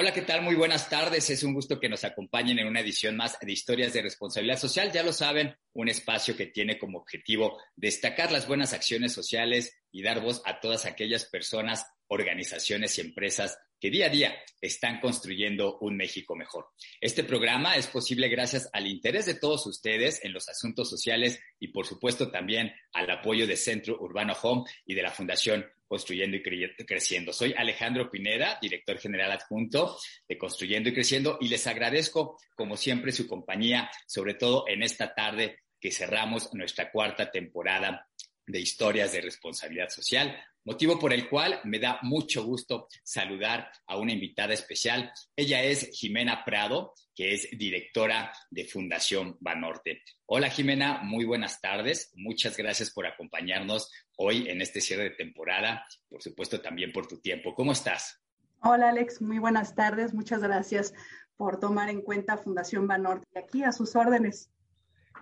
Hola, ¿qué tal? Muy buenas tardes. Es un gusto que nos acompañen en una edición más de Historias de Responsabilidad Social. Ya lo saben, un espacio que tiene como objetivo destacar las buenas acciones sociales y dar voz a todas aquellas personas, organizaciones y empresas que día a día están construyendo un México mejor. Este programa es posible gracias al interés de todos ustedes en los asuntos sociales y por supuesto también al apoyo de Centro Urbano Home y de la Fundación Construyendo y Creciendo. Soy Alejandro Pineda, director general adjunto de Construyendo y Creciendo, y les agradezco, como siempre, su compañía, sobre todo en esta tarde que cerramos nuestra cuarta temporada de historias de responsabilidad social, motivo por el cual me da mucho gusto saludar a una invitada especial. Ella es Jimena Prado, que es directora de Fundación Banorte. Hola Jimena, muy buenas tardes. Muchas gracias por acompañarnos hoy en este cierre de temporada, por supuesto también por tu tiempo. ¿Cómo estás? Hola Alex, muy buenas tardes. Muchas gracias por tomar en cuenta Fundación Banorte. Aquí a sus órdenes.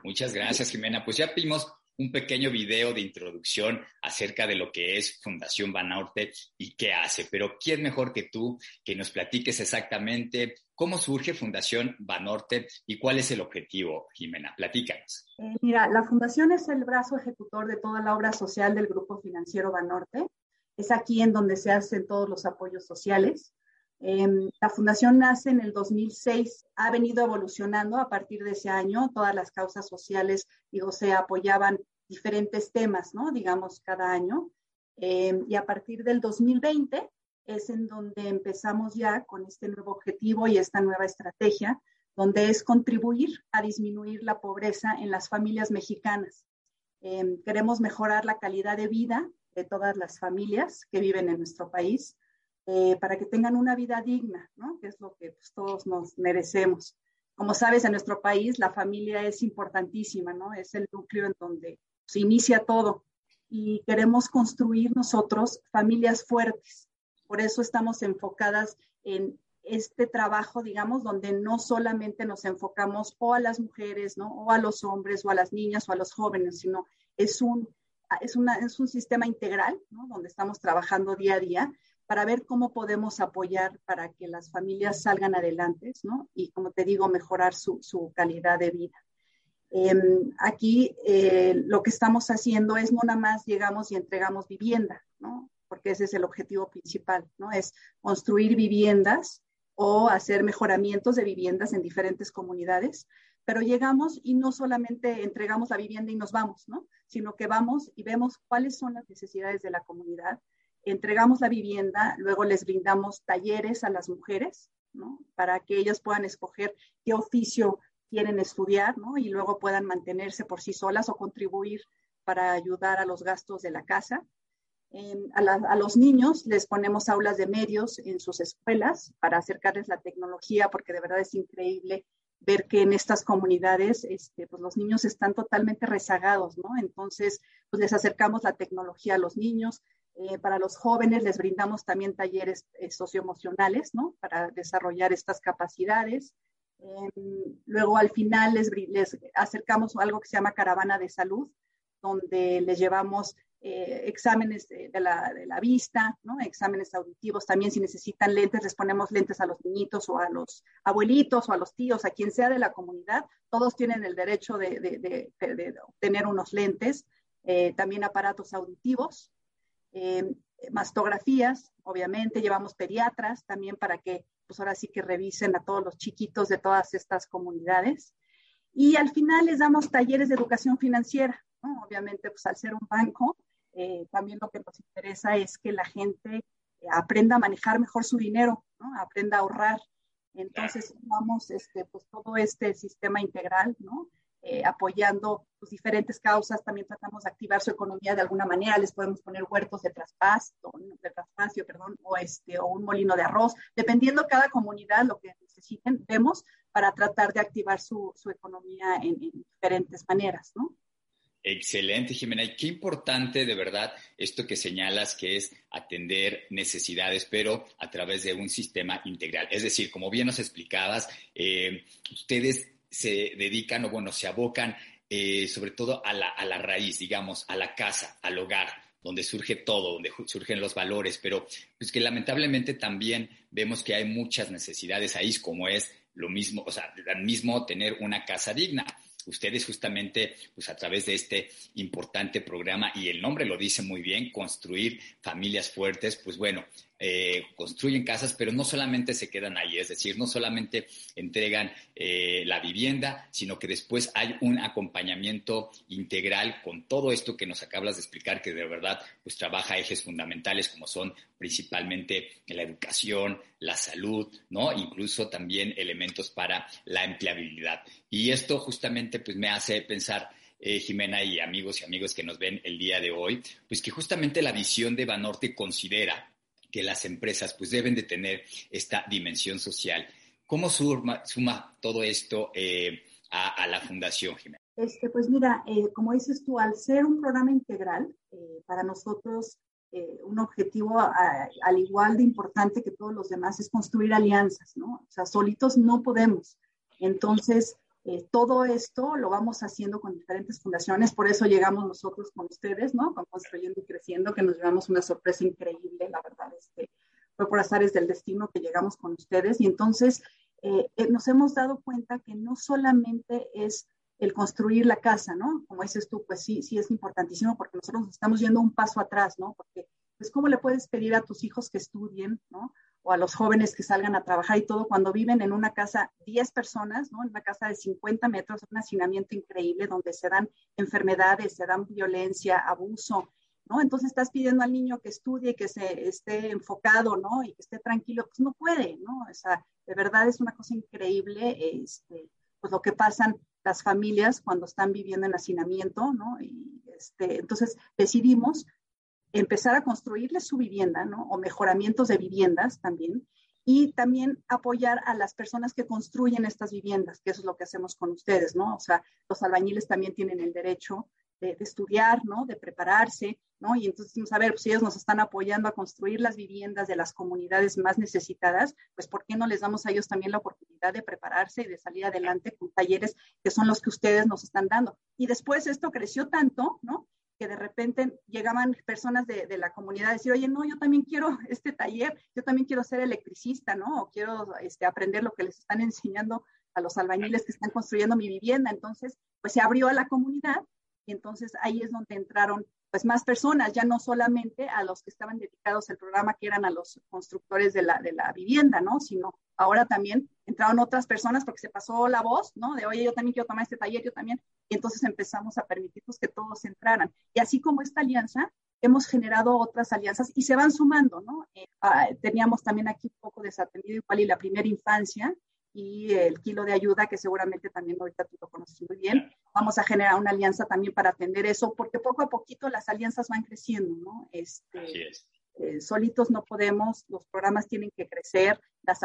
Muchas gracias, Jimena. Pues ya vimos un pequeño video de introducción acerca de lo que es Fundación Banorte y qué hace. Pero ¿quién mejor que tú que nos platiques exactamente cómo surge Fundación Banorte y cuál es el objetivo, Jimena? Platícanos. Eh, mira, la Fundación es el brazo ejecutor de toda la obra social del Grupo Financiero Banorte. Es aquí en donde se hacen todos los apoyos sociales. Em, la fundación nace en el 2006, ha venido evolucionando a partir de ese año, todas las causas sociales, digo, se apoyaban diferentes temas, ¿no? Digamos, cada año. Em, y a partir del 2020 es en donde empezamos ya con este nuevo objetivo y esta nueva estrategia, donde es contribuir a disminuir la pobreza en las familias mexicanas. Em, queremos mejorar la calidad de vida de todas las familias que viven en nuestro país eh, para que tengan una vida digna, ¿no? Que es lo que pues, todos nos merecemos. Como sabes, en nuestro país la familia es importantísima, ¿no? Es el núcleo en donde se inicia todo y queremos construir nosotros familias fuertes. Por eso estamos enfocadas en este trabajo, digamos, donde no solamente nos enfocamos o a las mujeres, ¿no? O a los hombres, o a las niñas, o a los jóvenes, sino es un, es una, es un sistema integral, ¿no? Donde estamos trabajando día a día para ver cómo podemos apoyar para que las familias salgan adelante, ¿no? Y como te digo, mejorar su, calidad de vida. Em, aquí eh, lo que estamos haciendo es no nada más llegamos y entregamos vivienda, ¿no? Porque ese es el objetivo principal, ¿no? Es construir viviendas o hacer mejoramientos de viviendas en diferentes comunidades, pero llegamos y no solamente entregamos la vivienda y nos vamos, ¿no? Sino que vamos y vemos cuáles son las necesidades de la comunidad, entregamos la vivienda, luego les brindamos talleres a las mujeres, ¿no? Para que ellas puedan escoger qué oficio quieren estudiar, ¿no? Y luego puedan mantenerse por sí solas o contribuir para ayudar a los gastos de la casa. a, a, los niños les ponemos aulas de medios en sus escuelas para acercarles la tecnología, porque de verdad es increíble ver que en estas comunidades este, pues los niños están totalmente rezagados, ¿no? Entonces, pues les acercamos la tecnología a los niños, eh, para los jóvenes les brindamos también talleres eh, socioemocionales, ¿no? Para desarrollar estas capacidades. Em, luego al final les, les, acercamos algo que se llama caravana de salud, donde les llevamos eh, exámenes de, la, de, la, vista, ¿no? exámenes auditivos. También si necesitan lentes, les ponemos lentes a los niñitos o a los abuelitos o a los tíos, a quien sea de la comunidad. Todos tienen el derecho de, de, de obtener unos lentes. también aparatos auditivos, eh, mastografías, obviamente, llevamos pediatras también para que, pues ahora sí que revisen a todos los chiquitos de todas estas comunidades. Y al final les damos talleres de educación financiera, Obviamente, pues al ser un banco, eh, también lo que nos interesa es que la gente eh, aprenda a manejar mejor su dinero, aprenda a ahorrar. Entonces, vamos, este, pues todo este sistema integral, ¿no? Eh, apoyando pues, diferentes causas, también tratamos de activar su economía de alguna manera, les podemos poner huertos de traspasto, de traspacio, perdón, o, este, o un molino de arroz, dependiendo cada comunidad lo que necesiten, vemos para tratar de activar su, su economía en, en, diferentes maneras, ¿no? Excelente, Jimena. Y qué importante de verdad esto que señalas, que es atender necesidades, pero a través de un sistema integral. Es decir, como bien nos explicabas, eh, ustedes se dedican o bueno, se abocan eh, sobre todo a la, a la raíz, digamos, a la casa, al hogar donde surge todo, donde surgen los valores, pero pues que lamentablemente también vemos que hay muchas necesidades ahí, como es lo mismo, o sea, lo mismo tener una casa digna. Ustedes justamente, pues a través de este importante programa, y el nombre lo dice muy bien, construir familias fuertes, pues bueno, eh, construyen casas, pero no solamente se quedan ahí, es decir, no solamente entregan eh, la vivienda, sino que después hay un acompañamiento integral con todo esto que nos acabas de explicar, que de verdad pues trabaja ejes fundamentales como son principalmente la educación, la salud, ¿no? Incluso también elementos para la empleabilidad. Y esto justamente pues me hace pensar eh, Jimena y amigos y amigos que nos ven el día de hoy, pues que justamente la visión de Banorte considera que las empresas pues deben de tener esta dimensión social. ¿Cómo suma, suma todo esto eh, a, la Fundación, Jimena? Este, pues mira, eh, como dices tú, al ser un programa integral, eh, para nosotros un objetivo al igual de importante que todos los demás es construir alianzas, ¿no? O sea, solitos no podemos. Entonces, eh, todo esto lo vamos haciendo con diferentes fundaciones, por eso llegamos nosotros con ustedes, ¿no? Con Construyendo y Creciendo, que nos llevamos una sorpresa increíble, la verdad, este, fue por azares del destino que llegamos con ustedes. Y entonces eh, eh, nos hemos dado cuenta que no solamente es el construir la casa, ¿no? Como dices tú, pues sí, sí es importantísimo porque nosotros estamos yendo un paso atrás, ¿no? Porque, pues, ¿cómo le puedes pedir a tus hijos que estudien, ¿no? O a los jóvenes que salgan a trabajar y todo, cuando viven en una casa 10 personas, ¿no? En una casa de 50 metros, un hacinamiento increíble donde se dan enfermedades, se dan violencia, abuso, ¿no? Entonces estás pidiendo al niño que estudie, que se esté enfocado, ¿no? Y que esté tranquilo, pues no puede, ¿no? O de verdad es una cosa increíble, este, pues lo que pasan las familias cuando están viviendo en hacinamiento, ¿no? Y este, entonces decidimos empezar a construirles su vivienda, ¿no? O mejoramientos de viviendas también. Y también apoyar a las personas que construyen estas viviendas, que eso es lo que hacemos con ustedes, ¿no? O sea, los albañiles también tienen el derecho de, estudiar, ¿no? De prepararse, ¿no? Y entonces, a ver, pues, si ellos nos están apoyando a construir las viviendas de las comunidades más necesitadas, pues ¿por qué no les damos a ellos también la oportunidad de prepararse y de salir adelante con talleres que son los que ustedes nos están dando? Y después esto creció tanto, ¿no? Que de repente llegaban personas de, de, la comunidad a decir, oye, no, yo también quiero este taller, yo también quiero ser electricista, ¿no? O quiero este, aprender lo que les están enseñando a los albañiles que están construyendo mi vivienda. Entonces, pues se abrió a la comunidad y entonces ahí es donde entraron pues más personas, ya no solamente a los que estaban dedicados al programa, que eran a los constructores de la, de la vivienda, ¿no? Sino ahora también entraron otras personas porque se pasó la voz, ¿no? De, oye, yo también quiero tomar este taller, yo también. Y entonces empezamos a permitir que todos entraran. Y así como esta alianza, hemos generado otras alianzas y se van sumando, ¿no? Eh, ah, teníamos también aquí un poco desatendido igual y la primera infancia, y el kilo de ayuda, que seguramente también ahorita tú lo conoces muy bien. Vamos a generar una alianza también para atender eso, porque poco a poquito las alianzas van creciendo, ¿no? Este, eh, solitos no podemos, los programas tienen que crecer,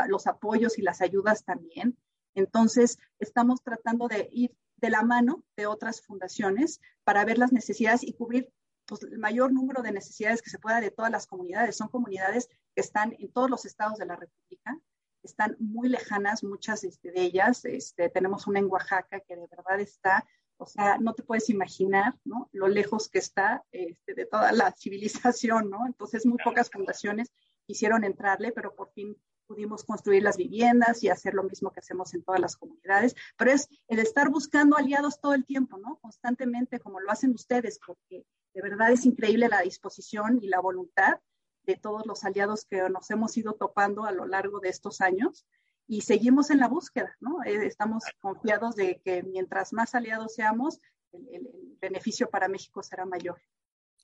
los apoyos y las ayudas también. Entonces, estamos tratando de ir de la mano de otras fundaciones para ver las necesidades y cubrir pues, el mayor número de necesidades que se pueda de todas las comunidades. Son comunidades que están en todos los estados de la República están muy lejanas, muchas este, de ellas. Este, tenemos una en Oaxaca que de verdad está, o sea, no te puedes imaginar, ¿no? Lo lejos que está este, de toda la civilización, ¿no? Entonces, muy pocas fundaciones quisieron entrarle, pero por fin pudimos construir las viviendas y hacer lo mismo que hacemos en todas las comunidades, pero es el estar buscando aliados todo el tiempo, ¿no? Constantemente, como lo hacen ustedes, porque de verdad es increíble la disposición y la voluntad de todos los aliados que nos hemos ido topando a lo largo de estos años y seguimos en la búsqueda, ¿no? Eh, estamos confiados de que mientras más aliados seamos, el, el, beneficio para México será mayor.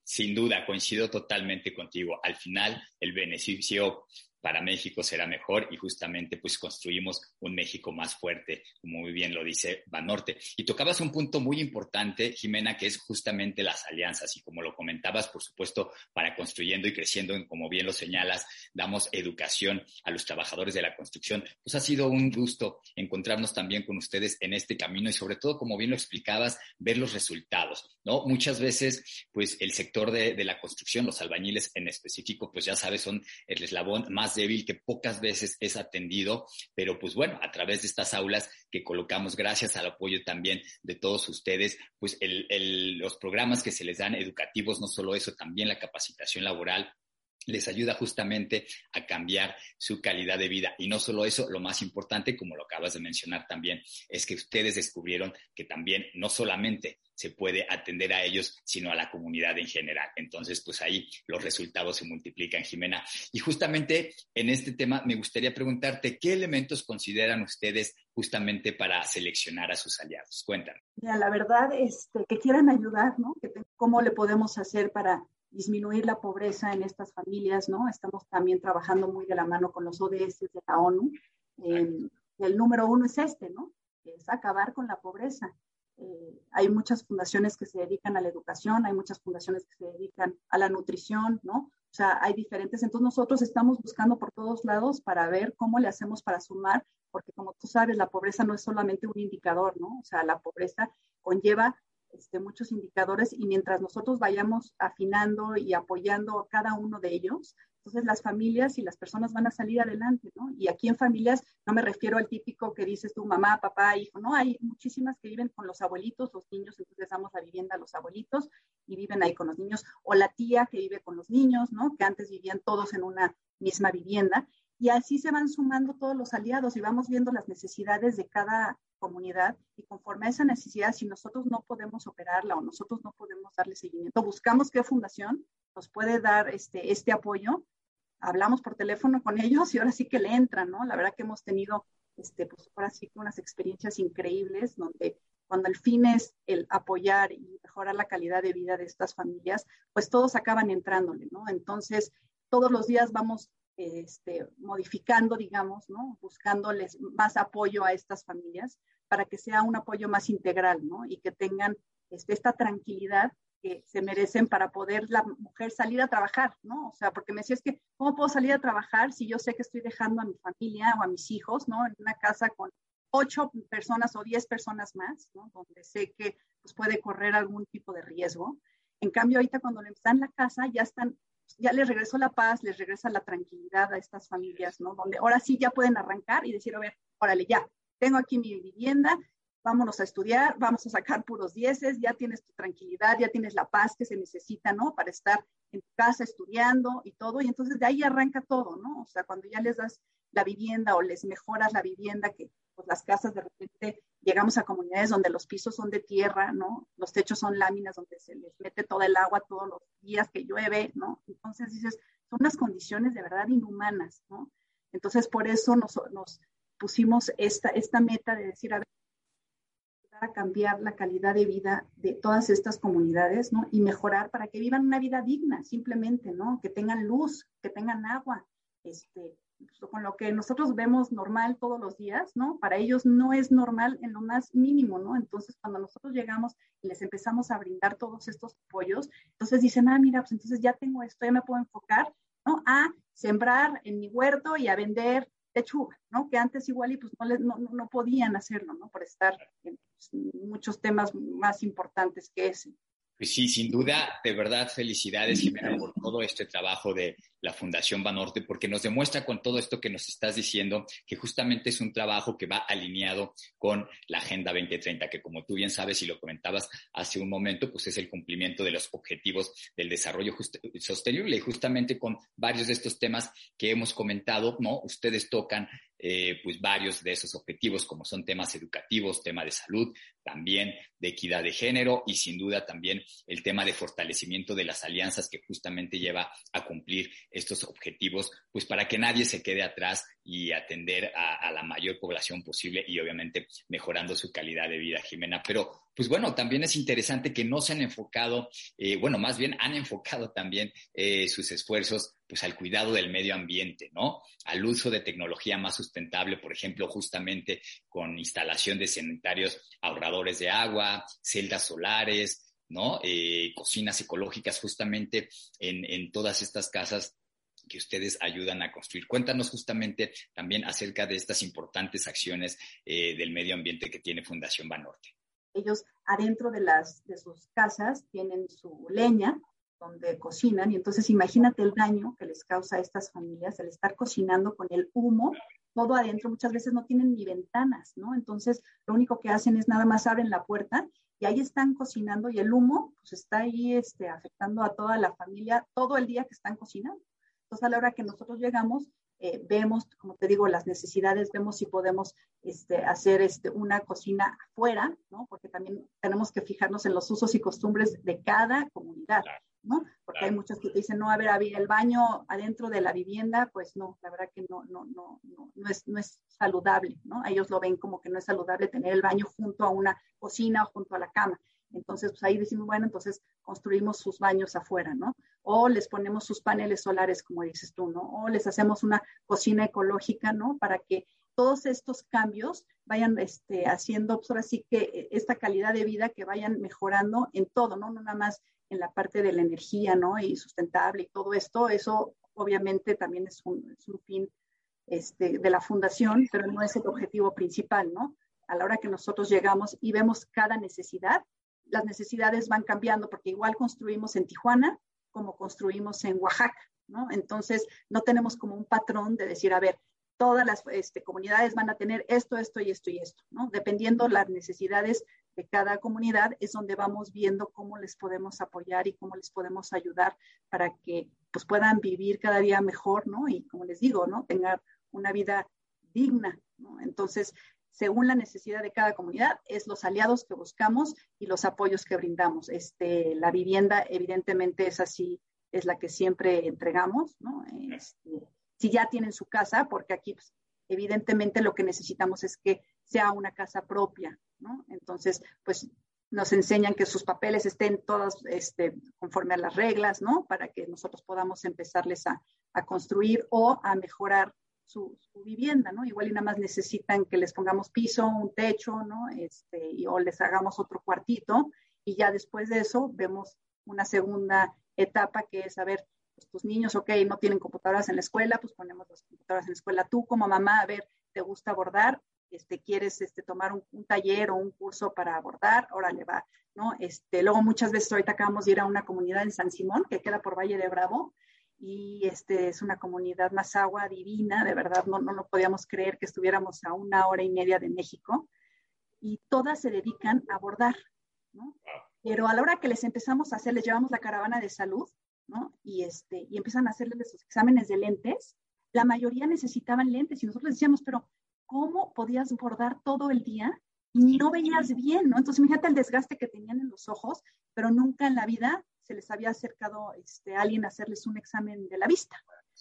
Sin duda, coincido totalmente contigo. Al final, el beneficio para México será mejor y justamente pues construimos un México más fuerte, como muy bien lo dice Banorte. Y tocabas un punto muy importante, Jimena, que es justamente las alianzas y como lo comentabas, por supuesto, para construyendo y creciendo, como bien lo señalas, damos educación a los trabajadores de la construcción. Pues ha sido un gusto encontrarnos también con ustedes en este camino y sobre todo, como bien lo explicabas, ver los resultados, ¿no? Muchas veces, pues el sector de, de la construcción, los albañiles en específico, pues ya sabes, son el eslabón más débil que pocas veces es atendido, pero pues bueno, a través de estas aulas que colocamos, gracias al apoyo también de todos ustedes, pues los programas que se les dan educativos, no solo eso, también la capacitación laboral, les ayuda justamente a cambiar su calidad de vida. Y no solo eso, lo más importante, como lo acabas de mencionar también, es que ustedes descubrieron que también no solamente se puede atender a ellos, sino a la comunidad en general. Entonces, pues ahí los resultados se multiplican, Jimena. Y justamente en este tema me gustaría preguntarte, ¿qué elementos consideran ustedes justamente para seleccionar a sus aliados? Cuéntanos. Mira, la verdad, este, que quieran ayudar, ¿no? ¿Cómo le podemos hacer para disminuir la pobreza en estas familias, ¿no? Estamos también trabajando muy de la mano con los ODS de la ONU. el número uno es este, ¿no? Es acabar con la pobreza. Eh, hay muchas fundaciones que se dedican a la educación, hay muchas fundaciones que se dedican a la nutrición, ¿no? O sea, hay diferentes. Entonces nosotros estamos buscando por todos lados para ver cómo le hacemos para sumar, porque como tú sabes, la pobreza no es solamente un indicador, ¿no? O sea, la pobreza conlleva este, muchos indicadores y mientras nosotros vayamos afinando y apoyando cada uno de ellos, entonces las familias y las personas van a salir adelante, ¿no? Y aquí en familias no me refiero al típico que dices tu mamá, papá, hijo, no, hay muchísimas que viven con los abuelitos, los niños, entonces damos la vivienda a los abuelitos y viven ahí con los niños, o la tía que vive con los niños, ¿no? Que antes vivían todos en una misma vivienda. Y así se van sumando todos los aliados y vamos viendo las necesidades de cada comunidad y conforme a esa necesidad, si nosotros no podemos operarla o nosotros no podemos darle seguimiento, buscamos qué fundación nos puede dar este, este apoyo, hablamos por teléfono con ellos y ahora sí que le entran, ¿no? La verdad que hemos tenido, este, pues ahora sí que unas experiencias increíbles donde cuando el fin es el apoyar y mejorar la calidad de vida de estas familias, pues todos acaban entrándole, ¿no? Entonces, todos los días vamos este, modificando, digamos, ¿no? buscándoles más apoyo a estas familias para que sea un apoyo más integral, ¿no? Y que tengan este, esta tranquilidad que se merecen para poder la mujer salir a trabajar, ¿no? O sea, porque me decía, que, ¿cómo puedo salir a trabajar si yo sé que estoy dejando a mi familia o a mis hijos, ¿no? En una casa con ocho personas o diez personas más, ¿no? Donde sé que pues, puede correr algún tipo de riesgo. En cambio, ahorita cuando están en la casa, ya están ya les regresó la paz, les regresa la tranquilidad a estas familias, ¿no? Donde ahora sí ya pueden arrancar y decir, a ver, órale, ya, tengo aquí mi vivienda, vámonos a estudiar, vamos a sacar puros dieces, ya tienes tu tranquilidad, ya tienes la paz que se necesita, ¿no? Para estar en tu casa estudiando y todo, y entonces de ahí arranca todo, ¿no? O sea, cuando ya les das la vivienda o les mejoras la vivienda, que pues las casas de repente llegamos a comunidades donde los pisos son de tierra, ¿no? Los techos son láminas donde se les mete todo el agua todos los días que llueve, ¿no? Entonces dices, son unas condiciones de verdad inhumanas, ¿no? Entonces por eso nos, nos pusimos esta, esta meta de decir, a ver, a cambiar la calidad de vida de todas estas comunidades, ¿no? Y mejorar para que vivan una vida digna, simplemente, ¿no? Que tengan luz, que tengan agua, este, con lo que nosotros vemos normal todos los días, ¿no? Para ellos no es normal en lo más mínimo, ¿no? Entonces, cuando nosotros llegamos y les empezamos a brindar todos estos apoyos, entonces dicen, ah, mira, pues entonces ya tengo esto, ya me puedo enfocar, ¿no? A sembrar en mi huerto y a vender lechuga, ¿no? Que antes igual y pues no, no, no podían hacerlo, ¿no? Por estar en pues, muchos temas más importantes que ese. Pues sí, sin duda, de verdad, felicidades, Jimena, por todo este trabajo de la Fundación Banorte, porque nos demuestra con todo esto que nos estás diciendo que justamente es un trabajo que va alineado con la Agenda 2030, que como tú bien sabes y lo comentabas hace un momento, pues es el cumplimiento de los objetivos del desarrollo sostenible y justamente con varios de estos temas que hemos comentado, ¿no? Ustedes tocan eh, pues varios de esos objetivos, como son temas educativos, tema de salud, también de equidad de género y sin duda también el tema de fortalecimiento de las alianzas que justamente lleva a cumplir estos objetivos, pues para que nadie se quede atrás y atender a, a la mayor población posible y obviamente mejorando su calidad de vida, Jimena. Pero pues bueno, también es interesante que no se han enfocado, eh, bueno, más bien han enfocado también eh, sus esfuerzos pues al cuidado del medio ambiente, ¿no? Al uso de tecnología más sustentable, por ejemplo, justamente con instalación de sanitarios ahorradores de agua, celdas solares, ¿no? Eh, cocinas ecológicas justamente en, en todas estas casas que ustedes ayudan a construir. Cuéntanos justamente también acerca de estas importantes acciones eh, del medio ambiente que tiene Fundación Banorte. Ellos adentro de, las, de sus casas tienen su leña donde cocinan y entonces imagínate el daño que les causa a estas familias el estar cocinando con el humo todo adentro, muchas veces no tienen ni ventanas, ¿no? Entonces, lo único que hacen es nada más abren la puerta y ahí están cocinando y el humo pues está ahí este, afectando a toda la familia todo el día que están cocinando. Entonces, a la hora que nosotros llegamos, eh, vemos, como te digo, las necesidades, vemos si podemos este, hacer este, una cocina afuera, ¿no? Porque también tenemos que fijarnos en los usos y costumbres de cada comunidad, ¿no? Porque hay muchos que te dicen, no, a ver, el baño adentro de la vivienda, pues no, la verdad que no, no, no, no, no, es, no es saludable, ¿no? Ellos lo ven como que no es saludable tener el baño junto a una cocina o junto a la cama. Entonces, pues ahí decimos, bueno, entonces construimos sus baños afuera, ¿no? O les ponemos sus paneles solares, como dices tú, ¿no? O les hacemos una cocina ecológica, ¿no? Para que todos estos cambios vayan este, haciendo, pues ahora sí que eh, esta calidad de vida que vayan mejorando en todo, ¿no? No nada más en la parte de la energía, ¿no? Y sustentable y todo esto, eso obviamente también es un, es un fin este, de la fundación, pero no es el objetivo principal, ¿no? A la hora que nosotros llegamos y vemos cada necesidad, las necesidades van cambiando porque igual construimos en Tijuana como construimos en Oaxaca, ¿no? Entonces, no tenemos como un patrón de decir, a ver, todas las este, comunidades van a tener esto, esto y esto y esto, ¿no? Dependiendo las necesidades de cada comunidad, es donde vamos viendo cómo les podemos apoyar y cómo les podemos ayudar para que pues, puedan vivir cada día mejor, ¿no? Y como les digo, ¿no? Tengan una vida digna, ¿no? Entonces, según la necesidad de cada comunidad, es los aliados que buscamos y los apoyos que brindamos. Este, la vivienda, evidentemente, es así, es la que siempre entregamos, ¿no? Este, si ya tienen su casa, porque aquí, pues, evidentemente, lo que necesitamos es que sea una casa propia, ¿no? Entonces, pues, nos enseñan que sus papeles estén todos este, conforme a las reglas, ¿no? Para que nosotros podamos empezarles a, a construir o a mejorar su, vivienda, ¿no? Igual y nada más necesitan que les pongamos piso, un techo, ¿no? Este, y, o les hagamos otro cuartito y ya después de eso vemos una segunda etapa que es, a ver, pues tus niños, ok, no tienen computadoras en la escuela, pues ponemos las computadoras en la escuela. Tú como mamá, a ver, ¿te gusta abordar? Este, ¿Quieres este, tomar un, un taller o un curso para abordar? Órale, va, ¿no? Este, luego muchas veces ahorita acabamos de ir a una comunidad en San Simón, que queda por Valle de Bravo, y este es una comunidad más agua divina, de verdad no, no lo podíamos creer que estuviéramos a una hora y media de México y todas se dedican a bordar, ¿no? Pero a la hora que les empezamos a hacer, les llevamos la caravana de salud, ¿no? Y, este, y empiezan a hacerles sus exámenes de lentes, la mayoría necesitaban lentes y nosotros les decíamos, pero ¿cómo podías bordar todo el día y no veías bien, ¿no? Entonces, imagínate el desgaste que tenían en los ojos, pero nunca en la vida se les había acercado este, alguien a hacerles un examen de la vista.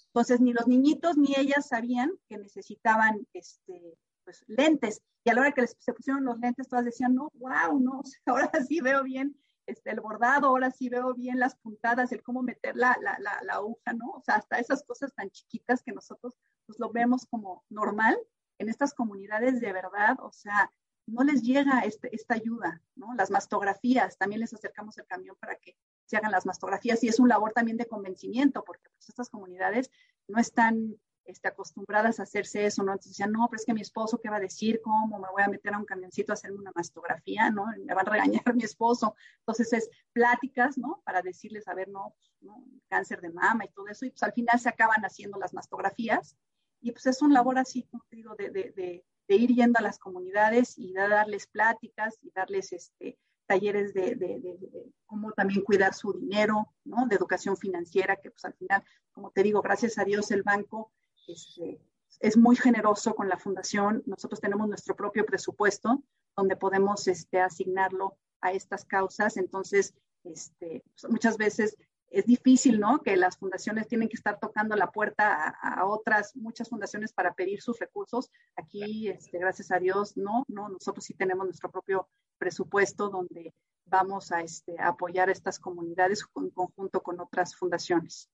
Entonces, ni los niñitos ni ellas sabían que necesitaban este, pues, lentes. Y a la hora que les, se pusieron los lentes, todas decían, no, wow, no, ahora sí veo bien este, el bordado, ahora sí veo bien las puntadas, el cómo meter la, la, la, la aguja, ¿no? O sea, hasta esas cosas tan chiquitas que nosotros pues, lo vemos como normal en estas comunidades de verdad, o sea, no les llega este, esta ayuda, ¿no? Las mastografías, también les acercamos el camión para que se hagan las mastografías y es un labor también de convencimiento, porque pues, estas comunidades no están este, acostumbradas a hacerse eso, ¿no? Entonces decían, no, pero es que mi esposo, ¿qué va a decir? ¿Cómo me voy a meter a un camioncito a hacerme una mastografía, ¿no? Me van a regañar mi esposo. Entonces es pláticas, ¿no? Para decirles, a ver, no, pues, ¿no? cáncer de mama y todo eso, y pues al final se acaban haciendo las mastografías y pues es un labor así, como te digo, de, de, de de ir yendo a las comunidades y darles pláticas y darles este, talleres de, cómo también cuidar su dinero, ¿no? De educación financiera, que pues al final, como te digo, gracias a Dios el banco este, es muy generoso con la fundación. Nosotros tenemos nuestro propio presupuesto donde podemos este, asignarlo a estas causas. Entonces, este, pues, muchas veces es difícil, ¿no? Que las fundaciones tienen que estar tocando la puerta a, otras, muchas fundaciones para pedir sus recursos. Aquí, este, gracias a Dios, no, no, nosotros sí tenemos nuestro propio presupuesto donde vamos a, este, a apoyar a estas comunidades en conjunto con otras fundaciones.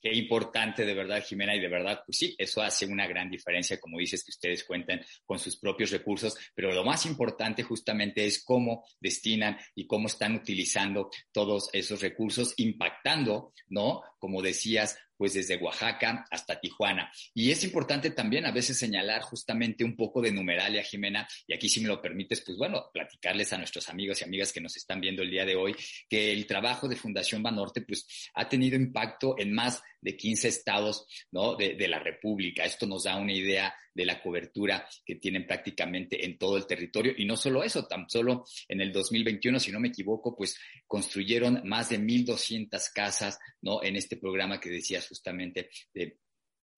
Qué importante de verdad, Jimena, y de verdad, pues sí, eso hace una gran diferencia, como dices, que ustedes cuentan con sus propios recursos, pero lo más importante justamente es cómo destinan y cómo están utilizando todos esos recursos, impactando, ¿no? Como decías, pues desde Oaxaca hasta Tijuana. Y es importante también a veces señalar justamente un poco de numeralia, Jimena, y aquí si me lo permites, pues bueno, platicarles a nuestros amigos y amigas que nos están viendo el día de hoy, que el trabajo de Fundación Banorte, pues ha tenido impacto en más de 15 estados, ¿no? De, de la República. Esto nos da una idea de la cobertura que tienen prácticamente en todo el territorio. Y no solo eso, tan solo en el 2021, si no me equivoco, pues construyeron más de 1.200 casas, ¿no? En este programa que decías justamente de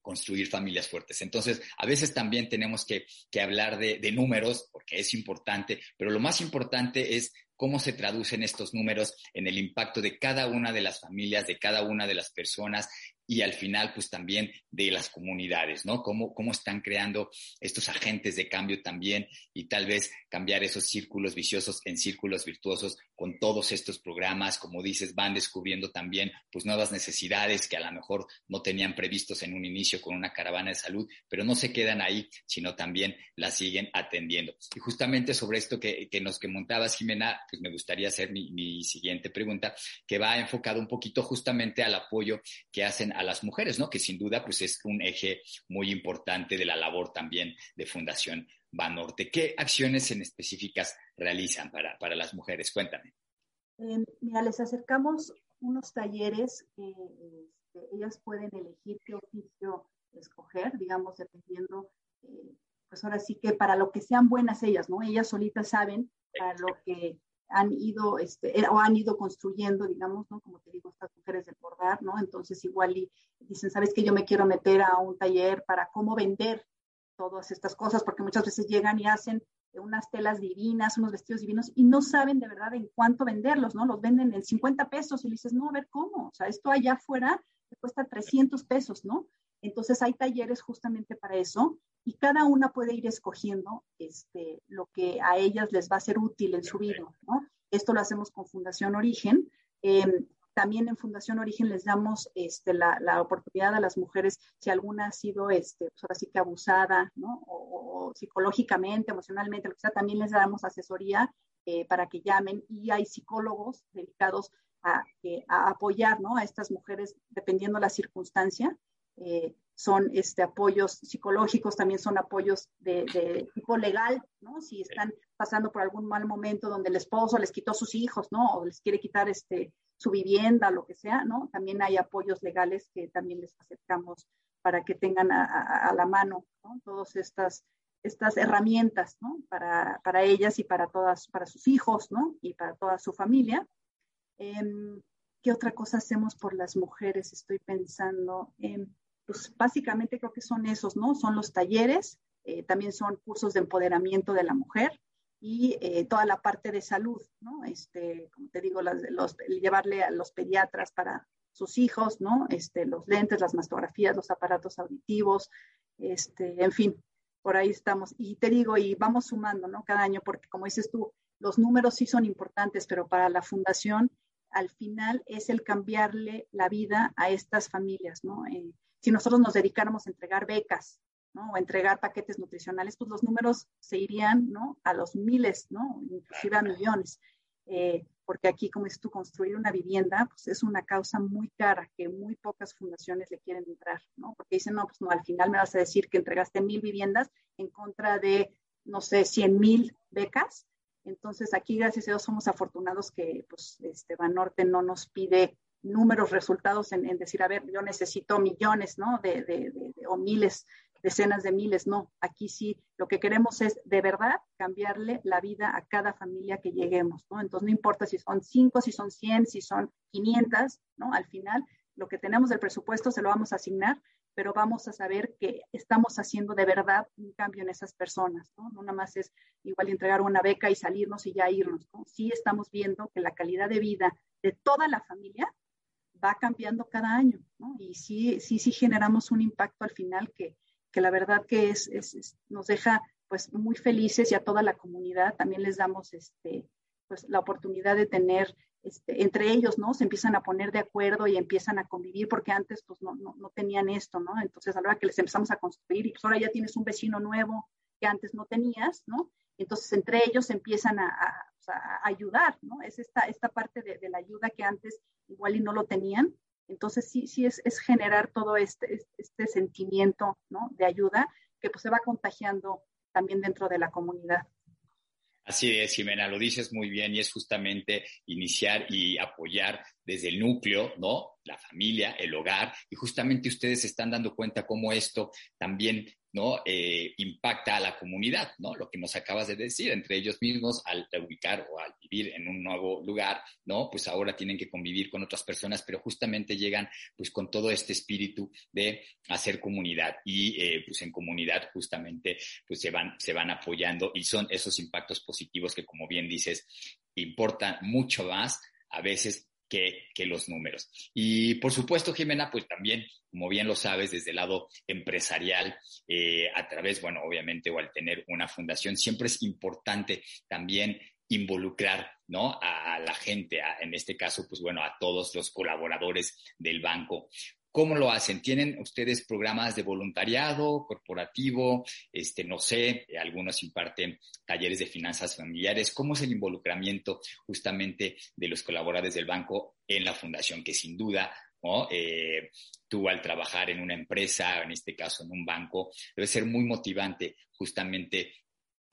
construir familias fuertes. Entonces, a veces también tenemos que, hablar de, de, números, porque es importante, pero lo más importante es cómo se traducen estos números en el impacto de cada una de las familias, de cada una de las personas y al final, pues también de las comunidades, ¿no? Cómo, cómo están creando estos agentes de cambio también y tal vez cambiar esos círculos viciosos en círculos virtuosos con todos estos programas, como dices, van descubriendo también pues nuevas necesidades que a lo mejor no tenían previstos en un inicio con una caravana de salud, pero no se quedan ahí, sino también las siguen atendiendo. Y justamente sobre esto que, que nos que montabas, Jimena, pues me gustaría hacer mi, mi siguiente pregunta, que va enfocado un poquito justamente al apoyo que hacen a las mujeres, ¿no? Que sin duda, pues es un eje muy importante de la labor también de Fundación Banorte. ¿Qué acciones en específicas realizan para, para las mujeres? Cuéntame. Eh, mira, les acercamos unos talleres que este, ellas pueden elegir qué oficio escoger, digamos, dependiendo, eh, pues ahora sí que para lo que sean buenas ellas, ¿no? Ellas solitas saben para lo que han ido, este, eh, o han ido construyendo, digamos, ¿no? Como te digo, estas mujeres del bordar, ¿no? Entonces igual y dicen, ¿sabes que Yo me quiero meter a un taller para cómo vender todas estas cosas, porque muchas veces llegan y hacen unas telas divinas, unos vestidos divinos y no saben de verdad en cuánto venderlos, ¿no? Los venden en 50 pesos y le dices, no, a ver cómo, o sea, esto allá afuera te cuesta 300 pesos, ¿no? Entonces hay talleres justamente para eso y cada una puede ir escogiendo este, lo que a ellas les va a ser útil en su vida, ¿no? Esto lo hacemos con Fundación Origen. Em, también en Fundación Origen les damos este, la, la, oportunidad a las mujeres, si alguna ha sido, este, pues ahora sí que abusada, ¿no? O, psicológicamente, emocionalmente, lo que sea, también les damos asesoría eh, para que llamen y hay psicólogos dedicados a, eh, a apoyar, ¿no? A estas mujeres dependiendo la circunstancia. Eh, son este, apoyos psicológicos, también son apoyos de, tipo legal, ¿no? Si están pasando por algún mal momento donde el esposo les quitó sus hijos, ¿no? O les quiere quitar este, su vivienda, lo que sea, ¿no? También hay apoyos legales que también les acercamos para que tengan a, la mano, ¿no? Todas estas, estas herramientas, ¿no? Para, para, ellas y para todas, para sus hijos, ¿no? Y para toda su familia. Em, ¿Qué otra cosa hacemos por las mujeres? Estoy pensando en pues básicamente creo que son esos, ¿no? Son los talleres, eh, también son cursos de empoderamiento de la mujer y eh, toda la parte de salud, ¿no? Este, como te digo, los, llevarle a los pediatras para sus hijos, ¿no? Este, los lentes, las mastografías, los aparatos auditivos, este, en fin, por ahí estamos. Y te digo, y vamos sumando, ¿no? Cada año, porque como dices tú, los números sí son importantes, pero para la fundación, al final es el cambiarle la vida a estas familias, ¿no? Eh, si nosotros nos dedicáramos a entregar becas, ¿no? O entregar paquetes nutricionales, pues los números se irían. A los miles, ¿no? Inclusive a millones. Eh, porque aquí, como es tú, construir una vivienda, pues es una causa muy cara que muy pocas fundaciones le quieren entrar. Porque dicen, no, pues no, al final me vas a decir que entregaste mil viviendas en contra de, no sé, cien mil becas. Entonces, aquí, gracias a Dios, somos afortunados que, pues, este, no nos pide números, resultados en, decir, a ver, yo necesito millones, ¿no? De, de, o miles, decenas de miles, no. Aquí sí, lo que queremos es de verdad cambiarle la vida a cada familia que lleguemos, ¿no? Entonces, no importa si son cinco, si son cien, si son quinientas, ¿no? Al final, lo que tenemos del presupuesto se lo vamos a asignar, pero vamos a saber que estamos haciendo de verdad un cambio en esas personas, ¿no? No nada más es igual entregar una beca y salirnos y ya irnos, ¿no? Sí estamos viendo que la calidad de vida de toda la familia va cambiando cada año, ¿no? Y sí, sí, sí generamos un impacto al final que, que la verdad que es, es, nos deja pues muy felices y a toda la comunidad también les damos este, pues la oportunidad de tener este, entre ellos, ¿no? Se empiezan a poner de acuerdo y empiezan a convivir porque antes pues no, no, no tenían esto, ¿no? Entonces a la hora que les empezamos a construir y pues ahora ya tienes un vecino nuevo que antes no tenías, ¿no? Entonces entre ellos empiezan a, a, a ayudar, ¿no? Es esta, esta parte de, la ayuda que antes igual y no lo tenían. Entonces sí, sí es, es generar todo este, este sentimiento, ¿no? De ayuda que pues se va contagiando también dentro de la comunidad. Así es, Jimena, lo dices muy bien y es justamente iniciar y apoyar desde el núcleo, ¿no? La familia, el hogar, y justamente ustedes se están dando cuenta cómo esto también ¿no? Eh, impacta a la comunidad, ¿no? Lo que nos acabas de decir, entre ellos mismos, al ubicar o al vivir en un nuevo lugar, ¿no? Pues ahora tienen que convivir con otras personas, pero justamente llegan pues con todo este espíritu de hacer comunidad y eh, pues en comunidad justamente pues se van, se van apoyando y son esos impactos positivos que como bien dices, importan mucho más a veces que, que, los números. Y por supuesto, Jimena, pues también, como bien lo sabes, desde el lado empresarial, eh, a través, bueno, obviamente, o al tener una fundación, siempre es importante también involucrar, ¿no? A, a la gente, a, en este caso, pues bueno, a todos los colaboradores del banco. ¿Cómo lo hacen? ¿Tienen ustedes programas de voluntariado corporativo? Este, no sé, algunos imparten talleres de finanzas familiares. ¿Cómo es el involucramiento justamente de los colaboradores del banco en la fundación? Que sin duda, ¿no? Eh, tú al trabajar en una empresa, en este caso en un banco, debe ser muy motivante justamente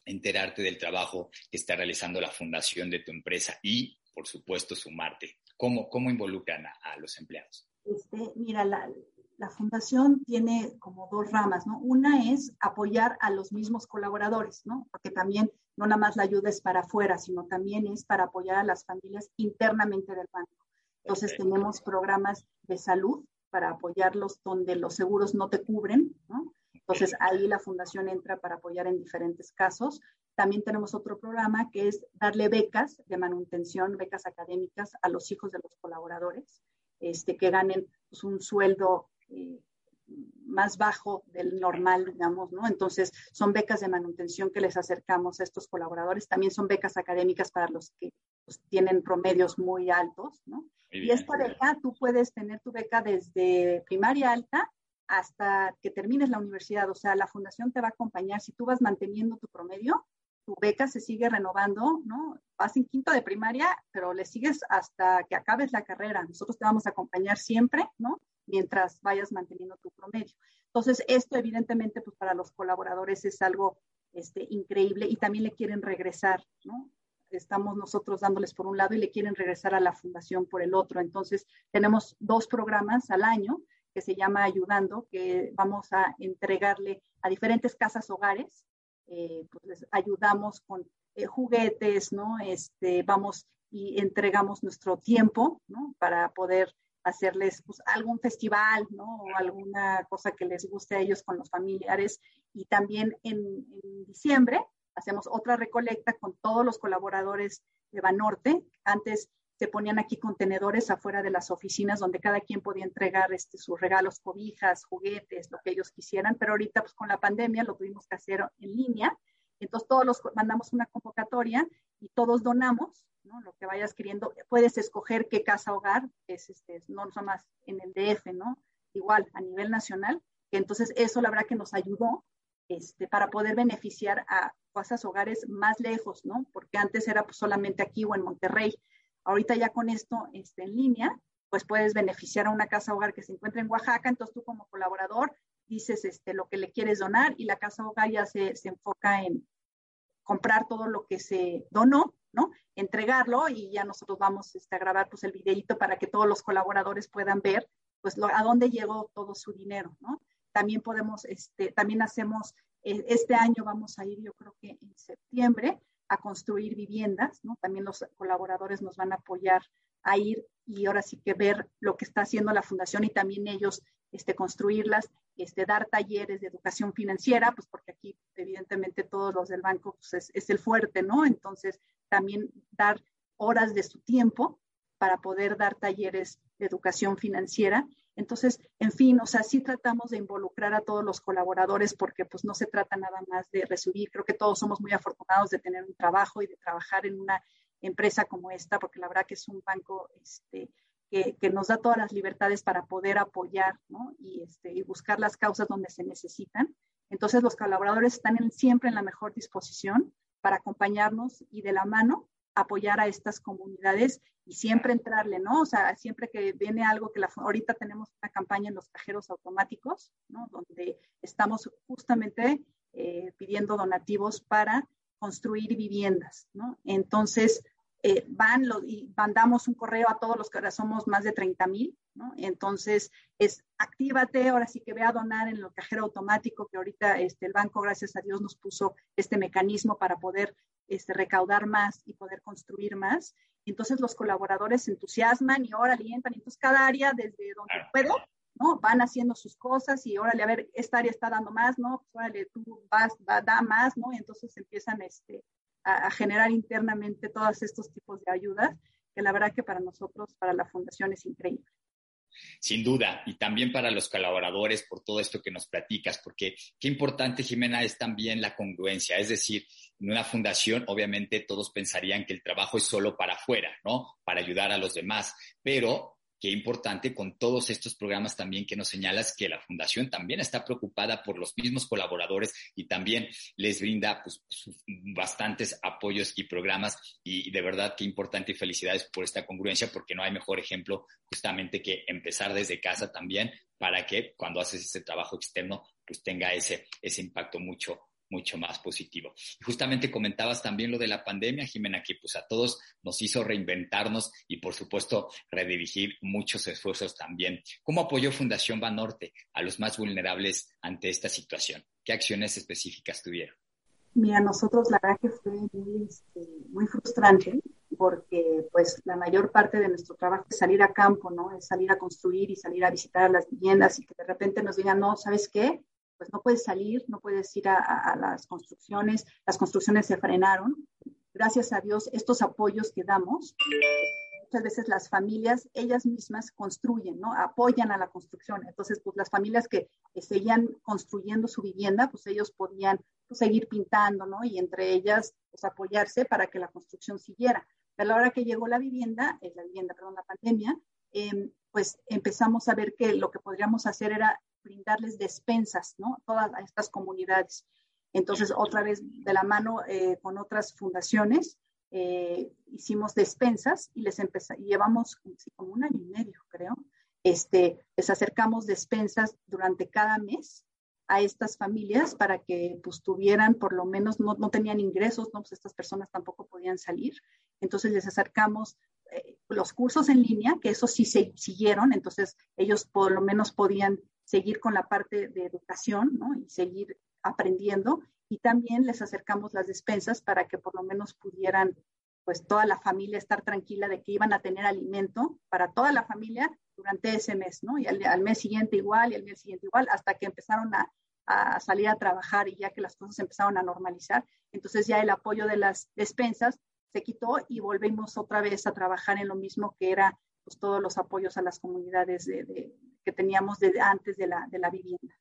enterarte del trabajo que está realizando la fundación de tu empresa y, por supuesto, sumarte. ¿Cómo, cómo involucran a, a los empleados? Este, mira, la, la, fundación tiene como dos ramas, ¿no? Una es apoyar a los mismos colaboradores, ¿no? Porque también no nada más la ayuda es para afuera, sino también es para apoyar a las familias internamente del banco. Entonces okay. tenemos programas de salud para apoyarlos donde los seguros no te cubren, ¿no? Entonces ahí la fundación entra para apoyar en diferentes casos. También tenemos otro programa que es darle becas de manutención, becas académicas a los hijos de los colaboradores este, que ganen pues, un sueldo eh, más bajo del normal, digamos, ¿no? Entonces, son becas de manutención que les acercamos a estos colaboradores. También son becas académicas para los que pues, tienen promedios muy altos, ¿no? y esta beca, tú puedes tener tu beca desde primaria alta hasta que termines la universidad. O sea, la fundación te va a acompañar. Si tú vas manteniendo tu promedio, tu beca se sigue renovando, ¿no? Vas en quinto de primaria, pero le sigues hasta que acabes la carrera. Nosotros te vamos a acompañar siempre, ¿no? Mientras vayas manteniendo tu promedio. Entonces, esto evidentemente, pues para los colaboradores es algo este, increíble y también le quieren regresar, ¿no? Estamos nosotros dándoles por un lado y le quieren regresar a la fundación por el otro. Entonces, tenemos dos programas al año que se llama Ayudando, que vamos a entregarle a diferentes casas hogares eh, pues les ayudamos con eh, juguetes, ¿no? Este, vamos y entregamos nuestro tiempo, ¿no? Para poder hacerles pues, algún festival, ¿no? O alguna cosa que les guste a ellos con los familiares. Y también en, en diciembre hacemos otra recolecta con todos los colaboradores de Banorte. Antes se ponían aquí contenedores afuera de las oficinas donde cada quien podía entregar este, sus regalos, cobijas, juguetes, lo que ellos quisieran, pero ahorita pues con la pandemia lo tuvimos que hacer en línea, entonces todos los mandamos una convocatoria y todos donamos, ¿no? Lo que vayas queriendo, puedes escoger qué casa hogar, es este, no más en el DF, ¿no? Igual a nivel nacional, entonces eso la verdad que nos ayudó este, para poder beneficiar a casas hogares más lejos, ¿no? Porque antes era pues, solamente aquí o en Monterrey. Ahorita ya con esto este, en línea, pues puedes beneficiar a una casa hogar que se encuentra en Oaxaca, entonces tú como colaborador dices este, lo que le quieres donar y la casa hogar ya se, se enfoca en comprar todo lo que se donó, ¿no? Entregarlo y ya nosotros vamos este, a grabar pues el videito para que todos los colaboradores puedan ver pues lo, a dónde llegó todo su dinero, ¿no? También podemos, este, también hacemos, eh, este año vamos a ir, yo creo que en septiembre, a construir viviendas, ¿no? También los colaboradores nos van a apoyar a ir y ahora sí que ver lo que está haciendo la fundación y también ellos este, construirlas, este, dar talleres de educación financiera, pues porque aquí evidentemente todos los del banco pues es, es, el fuerte, ¿no? Entonces también dar horas de su tiempo para poder dar talleres de educación financiera. Entonces, en fin, o sea, sí tratamos de involucrar a todos los colaboradores porque pues no se trata nada más de recibir. Creo que todos somos muy afortunados de tener un trabajo y de trabajar en una empresa como esta, porque la verdad que es un banco este, que, nos da todas las libertades para poder apoyar ¿no? este, y buscar las causas donde se necesitan. Entonces, los colaboradores están siempre en la mejor disposición para acompañarnos y de la mano apoyar a estas comunidades y siempre entrarle, ¿no? O sea, siempre que viene algo que la, ahorita tenemos una campaña en los cajeros automáticos, ¿no? Donde estamos justamente eh, pidiendo donativos para construir viviendas, ¿no? Entonces, eh, van y mandamos un correo a todos los que ahora somos más de 30 mil, ¿no? Entonces, es actívate, ahora sí que ve a donar en el cajero automático, que ahorita este, el banco, gracias a Dios, nos puso este mecanismo para poder este, recaudar más y poder construir más. Entonces, los colaboradores se entusiasman y ahora alientan. Entonces, cada área, desde donde puede, ¿no? Van haciendo sus cosas y órale, a ver, esta área está dando más, ¿no? Pues órale, tú vas, va, da más, ¿no? Y entonces empiezan este, a, generar internamente todos estos tipos de ayudas, que la verdad que para nosotros, para la fundación es increíble. Sin duda, y también para los colaboradores por todo esto que nos platicas, porque qué importante, Jimena, es también la congruencia. Es decir, en una fundación, obviamente todos pensarían que el trabajo es solo para afuera, ¿no? Para ayudar a los demás, pero qué importante con todos estos programas también que nos señalas que la fundación también está preocupada por los mismos colaboradores y también les brinda pues, bastantes apoyos y programas. Y de verdad qué importante y felicidades por esta congruencia porque no hay mejor ejemplo justamente que empezar desde casa también para que cuando haces ese trabajo externo pues tenga ese, ese impacto mucho, mucho más positivo. Justamente comentabas también lo de la pandemia, Jimena, que pues a todos nos hizo reinventarnos y por supuesto redirigir muchos esfuerzos también. ¿Cómo apoyó Fundación Banorte a los más vulnerables ante esta situación? ¿Qué acciones específicas tuvieron? Mira, nosotros la verdad que fue muy, este, muy frustrante porque pues la mayor parte de nuestro trabajo es salir a campo, ¿no? Es salir a construir y salir a visitar las viviendas y que de repente nos digan, no, ¿sabes qué? Pues no puedes salir, no puedes ir a, las construcciones, las construcciones se frenaron. Gracias a Dios, estos apoyos que damos, muchas veces las familias, ellas mismas construyen, ¿no? Apoyan a la construcción. Entonces, pues las familias que, seguían construyendo su vivienda, pues ellos podían pues, seguir pintando, ¿no? Y entre ellas, pues apoyarse para que la construcción siguiera. A la hora que llegó la vivienda, eh, la vivienda, perdón, la pandemia, em, pues empezamos a ver que lo que podríamos hacer era brindarles despensas, ¿no? Todas estas comunidades. Entonces, otra vez de la mano eh, con otras fundaciones, eh, hicimos despensas y les empezamos, llevamos como un año y medio, creo, este, les acercamos despensas durante cada mes a estas familias para que pues tuvieran por lo menos, no, no tenían ingresos, ¿no? Pues estas personas tampoco podían salir. Entonces les acercamos eh, los cursos en línea, que eso sí se siguieron, entonces ellos por lo menos podían seguir con la parte de educación ¿no? y seguir aprendiendo. Y también les acercamos las despensas para que por lo menos pudieran, pues toda la familia estar tranquila de que iban a tener alimento para toda la familia durante ese mes, ¿no? Y al, mes siguiente igual y al mes siguiente igual, hasta que empezaron a, a salir a trabajar y ya que las cosas empezaron a normalizar. Entonces ya el apoyo de las despensas se quitó y volvimos otra vez a trabajar en lo mismo que era pues, todos los apoyos a las comunidades de, que teníamos antes de la, de la vivienda.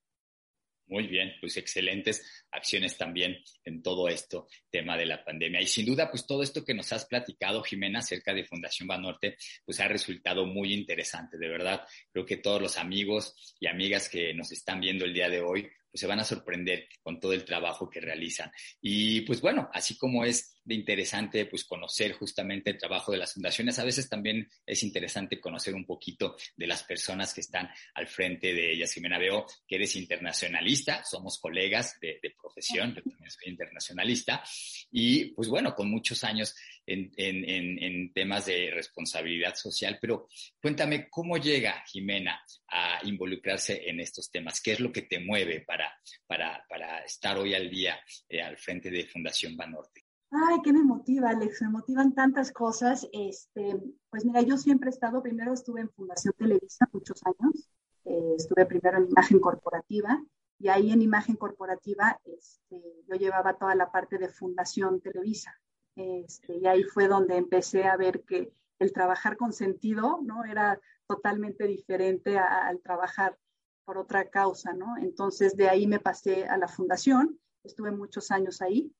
Muy bien, pues excelentes acciones también en todo esto, tema de la pandemia. Y sin duda, pues todo esto que nos has platicado, Jimena, acerca de Fundación Banorte, pues ha resultado muy interesante, de verdad. Creo que todos los amigos y amigas que nos están viendo el día de hoy, pues se van a sorprender con todo el trabajo que realizan. Y pues bueno, así como es de interesante pues conocer justamente el trabajo de las fundaciones. A veces también es interesante conocer un poquito de las personas que están al frente de ellas. Jimena, veo que eres internacionalista, somos colegas de, profesión, yo también soy internacionalista y pues bueno, con muchos años en, en, en, temas de responsabilidad social, pero cuéntame cómo llega Jimena a involucrarse en estos temas, qué es lo que te mueve para, para, para estar hoy al día eh, al frente de Fundación Banorte. Ay, ¿qué me motiva, Alex? Me motivan tantas cosas. Este, pues mira, yo siempre he estado, primero estuve en Fundación Televisa muchos años, eh, estuve primero en imagen corporativa y ahí en imagen corporativa este, yo llevaba toda la parte de Fundación Televisa. Este, y ahí fue donde empecé a ver que el trabajar con sentido, ¿no? Era totalmente diferente al trabajar por otra causa, ¿no? Entonces de ahí me pasé a la fundación, estuve muchos años ahí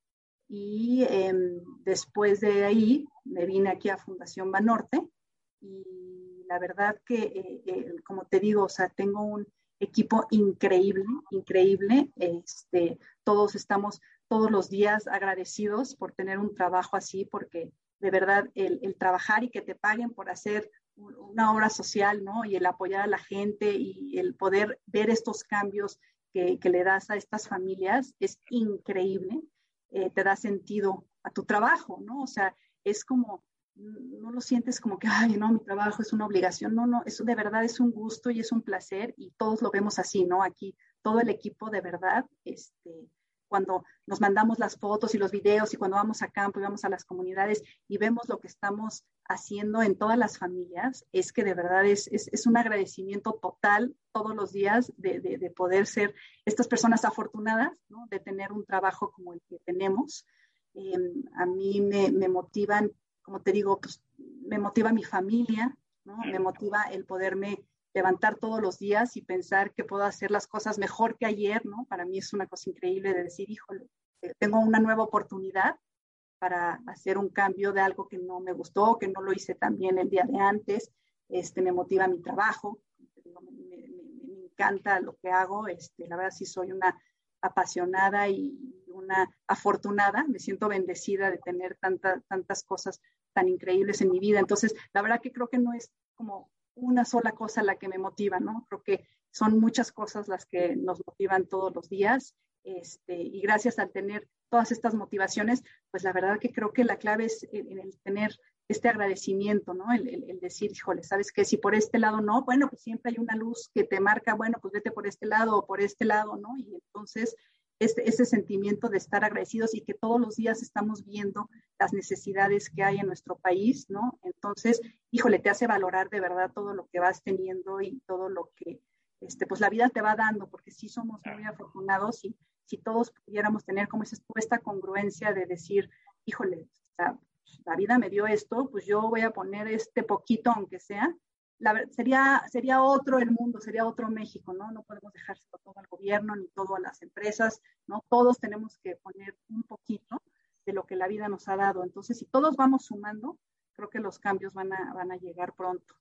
y em, después de ahí me vine aquí a Fundación Banorte y la verdad que, eh, eh, como te digo, o sea, tengo un equipo increíble, increíble. Este, todos estamos todos los días agradecidos por tener un trabajo así, porque de verdad el, trabajar y que te paguen por hacer una obra social, ¿no? Y el apoyar a la gente y el poder ver estos cambios que, le das a estas familias es increíble. Eh, te da sentido a tu trabajo, ¿no? O sea, es como no lo sientes como que, ay, no, mi trabajo es una obligación. No, no, eso de verdad es un gusto y es un placer y todos lo vemos así, ¿no? Aquí todo el equipo de verdad, este, cuando nos mandamos las fotos y los videos y cuando vamos a campo y vamos a las comunidades y vemos lo que estamos haciendo en todas las familias, es que de verdad es, es, un agradecimiento total todos los días de, de, poder ser estas personas afortunadas, ¿no? De tener un trabajo como el que tenemos. Em, a mí me, me motivan como te digo, pues me motiva mi familia, ¿no? Me motiva el poderme levantar todos los días y pensar que puedo hacer las cosas mejor que ayer, ¿no? Para mí es una cosa increíble de decir, híjole, eh, tengo una nueva oportunidad para hacer un cambio de algo que no me gustó, que no lo hice tan bien el día de antes, este, me motiva mi trabajo, me, encanta lo que hago, este, la verdad sí soy una apasionada y una afortunada, me siento bendecida de tener tantas cosas tan increíbles en mi vida. Entonces, la verdad que creo que no es como una sola cosa la que me motiva, ¿no? Creo que son muchas cosas las que nos motivan todos los días. Este, y gracias al tener todas estas motivaciones, pues la verdad que creo que la clave es en el tener este agradecimiento, ¿no? El, el, decir, híjole, ¿sabes qué? Si por este lado no, bueno, pues siempre hay una luz que te marca, bueno, pues vete por este lado o por este lado, ¿no? Y entonces este, ese sentimiento de estar agradecidos y que todos los días estamos viendo las necesidades que hay en nuestro país, ¿no? Entonces, híjole, te hace valorar de verdad todo lo que vas teniendo y todo lo que, este, pues la vida te va dando, porque sí somos muy afortunados y si todos pudiéramos tener como esta congruencia de decir, híjole, la vida me dio esto, pues yo voy a poner este poquito, aunque sea, sería, sería otro el mundo, sería otro México, ¿no? No podemos dejárselo todo al gobierno ni todo a las empresas, ¿no? Todos tenemos que poner un poquito de lo que la vida nos ha dado. Entonces, si todos vamos sumando, creo que los cambios van a, van a llegar pronto.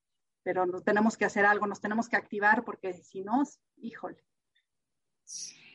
Pero no tenemos que hacer algo, nos tenemos que activar porque si no, híjole.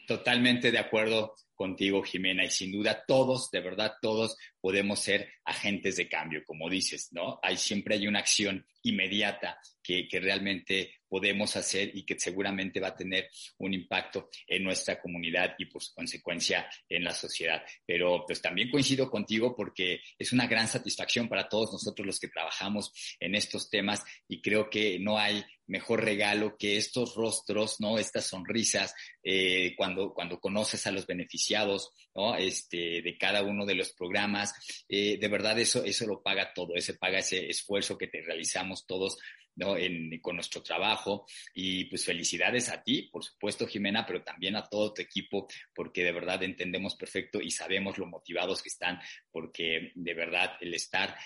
Totalmente de acuerdo contigo, Jimena, y sin duda todos, de verdad todos, podemos ser agentes de cambio, como dices, ¿no? Hay siempre hay una acción inmediata que, que, realmente podemos hacer y que seguramente va a tener un impacto en nuestra comunidad y por consecuencia en la sociedad. Pero pues también coincido contigo porque es una gran satisfacción para todos nosotros los que trabajamos en estos temas y creo que no hay mejor regalo que estos rostros, ¿no? Estas sonrisas, eh, cuando, cuando conoces a los beneficiados, ¿no? Este, de cada uno de los programas, eh, de verdad eso, eso lo paga todo, ese paga ese esfuerzo que te realizamos todos ¿no? Con nuestro trabajo. Y pues felicidades a ti, por supuesto, Jimena, pero también a todo tu equipo, porque de verdad entendemos perfecto y sabemos lo motivados que están, porque de verdad el estar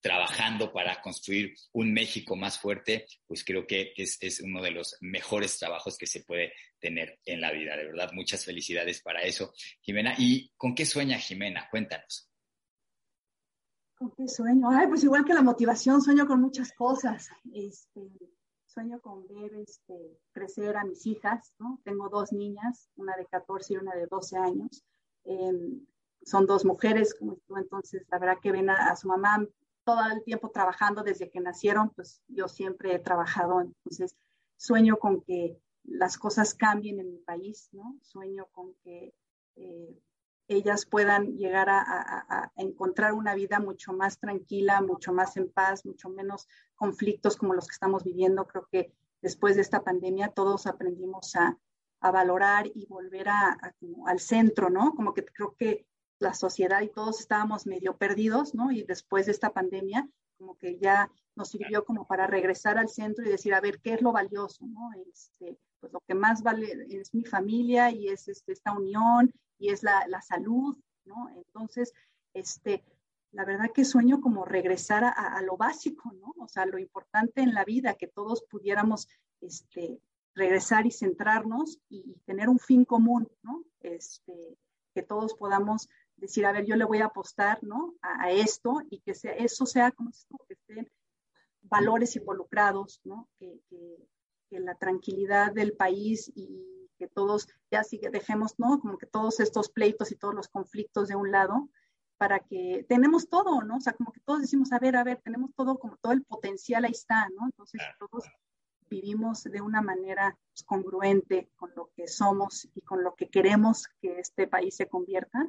trabajando para construir un México más fuerte, pues creo que es, es, uno de los mejores trabajos que se puede tener en la vida. De verdad, muchas felicidades para eso, Jimena. ¿Y con qué sueña Jimena? Cuéntanos. ¿Con qué sueño? Ay, pues igual que la motivación, sueño con muchas cosas. Este, sueño con ver este, crecer a mis hijas, ¿no? Tengo dos niñas, una de 14 y una de 12 años. Em, son dos mujeres, como tú, entonces la verdad que ven a, su mamá todo el tiempo trabajando desde que nacieron, pues yo siempre he trabajado, entonces sueño con que las cosas cambien en mi país, ¿no? Sueño con que eh, ellas puedan llegar a, encontrar una vida mucho más tranquila, mucho más en paz, mucho menos conflictos como los que estamos viviendo. Creo que después de esta pandemia todos aprendimos a, valorar y volver al centro, ¿no? Como que creo que la sociedad y todos estábamos medio perdidos, ¿no? Y después de esta pandemia, como que ya nos sirvió como para regresar al centro y decir, a ver, ¿qué es lo valioso, ¿no? Este, pues lo que más vale es mi familia y es este, esta unión y es la, la salud, ¿no? Entonces, este, la verdad que sueño como regresar a, lo básico, ¿no? O sea, lo importante en la vida, que todos pudiéramos este, regresar y centrarnos y, tener un fin común, ¿no? Este, que todos podamos decir, a ver, yo le voy a apostar, ¿no? A, esto y que sea, eso sea como esto, que estén valores involucrados, ¿no? Que, que la tranquilidad del país y que todos ya sí que dejemos, ¿no? Como que todos estos pleitos y todos los conflictos de un lado para que tenemos todo, ¿no? O sea, como que todos decimos, a ver, a ver, tenemos todo, como todo el potencial ahí está, ¿no? Entonces todos vivimos de una manera pues, congruente con lo que somos y con lo que queremos que este país se convierta,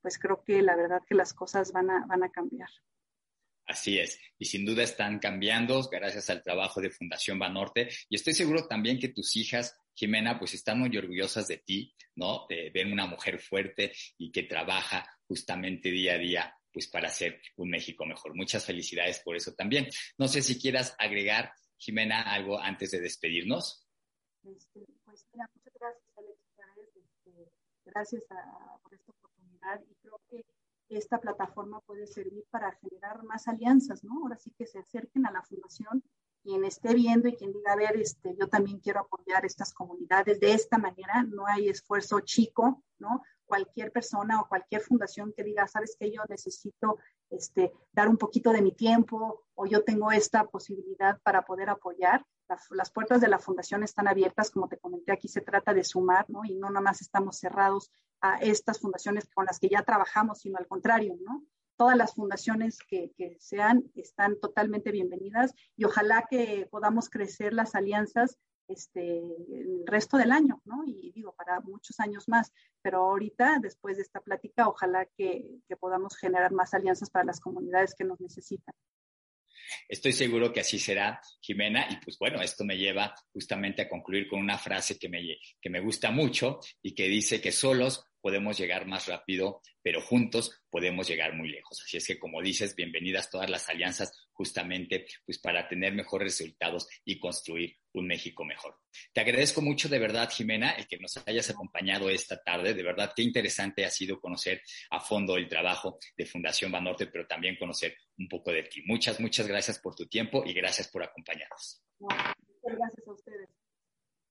pues creo que la verdad que las cosas van a, van a cambiar. Así es, y sin duda están cambiando gracias al trabajo de Fundación Banorte y estoy seguro también que tus hijas, Jimena, pues están muy orgullosas de ti, ¿no? De ver una mujer fuerte y que trabaja justamente día a día pues para hacer un México mejor. Muchas felicidades por eso también. No sé si quieras agregar, Jimena, algo antes de despedirnos. Este, pues mira, muchas gracias, Alex. Este, gracias por esta oportunidad y creo que esta plataforma puede servir para generar más alianzas, ¿no? Ahora sí que se acerquen a la fundación quien esté viendo y quien diga, a ver, este, yo también quiero apoyar estas comunidades de esta manera, no hay esfuerzo chico, ¿no? Cualquier persona o cualquier fundación que diga, sabes que yo necesito este, dar un poquito de mi tiempo o yo tengo esta posibilidad para poder apoyar, las puertas de la fundación están abiertas, como te comenté, aquí se trata de sumar, ¿no? Y no nomás estamos cerrados a estas fundaciones con las que ya trabajamos, sino al contrario, ¿no? Todas las fundaciones que, que sean están totalmente bienvenidas y ojalá que podamos crecer las alianzas este, el resto del año, ¿no? Y digo, para muchos años más, pero ahorita, después de esta plática, ojalá que, que podamos generar más alianzas para las comunidades que nos necesitan. Estoy seguro que así será, Jimena, y pues bueno, esto me lleva justamente a concluir con una frase que me, que me gusta mucho y que dice que solos podemos llegar más rápido, pero juntos podemos llegar muy lejos. Así es que, como dices, bienvenidas todas las alianzas justamente pues para tener mejores resultados y construir un México mejor. Te agradezco mucho de verdad, Jimena, el que nos hayas acompañado esta tarde. De verdad, qué interesante ha sido conocer a fondo el trabajo de Fundación Banorte, pero también conocer un poco de ti. Muchas, muchas gracias por tu tiempo y gracias por acompañarnos. Muchas gracias.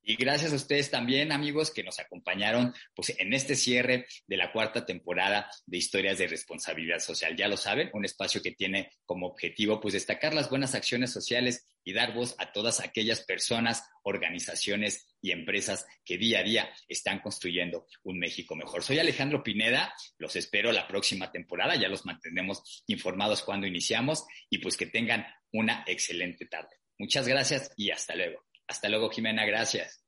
Y gracias a ustedes también, amigos, que nos acompañaron pues, en este cierre de la cuarta temporada de Historias de Responsabilidad Social. Ya lo saben, un espacio que tiene como objetivo pues, destacar las buenas acciones sociales y dar voz a todas aquellas personas, organizaciones y empresas que día a día están construyendo un México mejor. Soy Alejandro Pineda, los espero la próxima temporada, ya los mantenemos informados cuando iniciamos y pues que tengan una excelente tarde. Muchas gracias y hasta luego. Hasta luego, Jimena, gracias.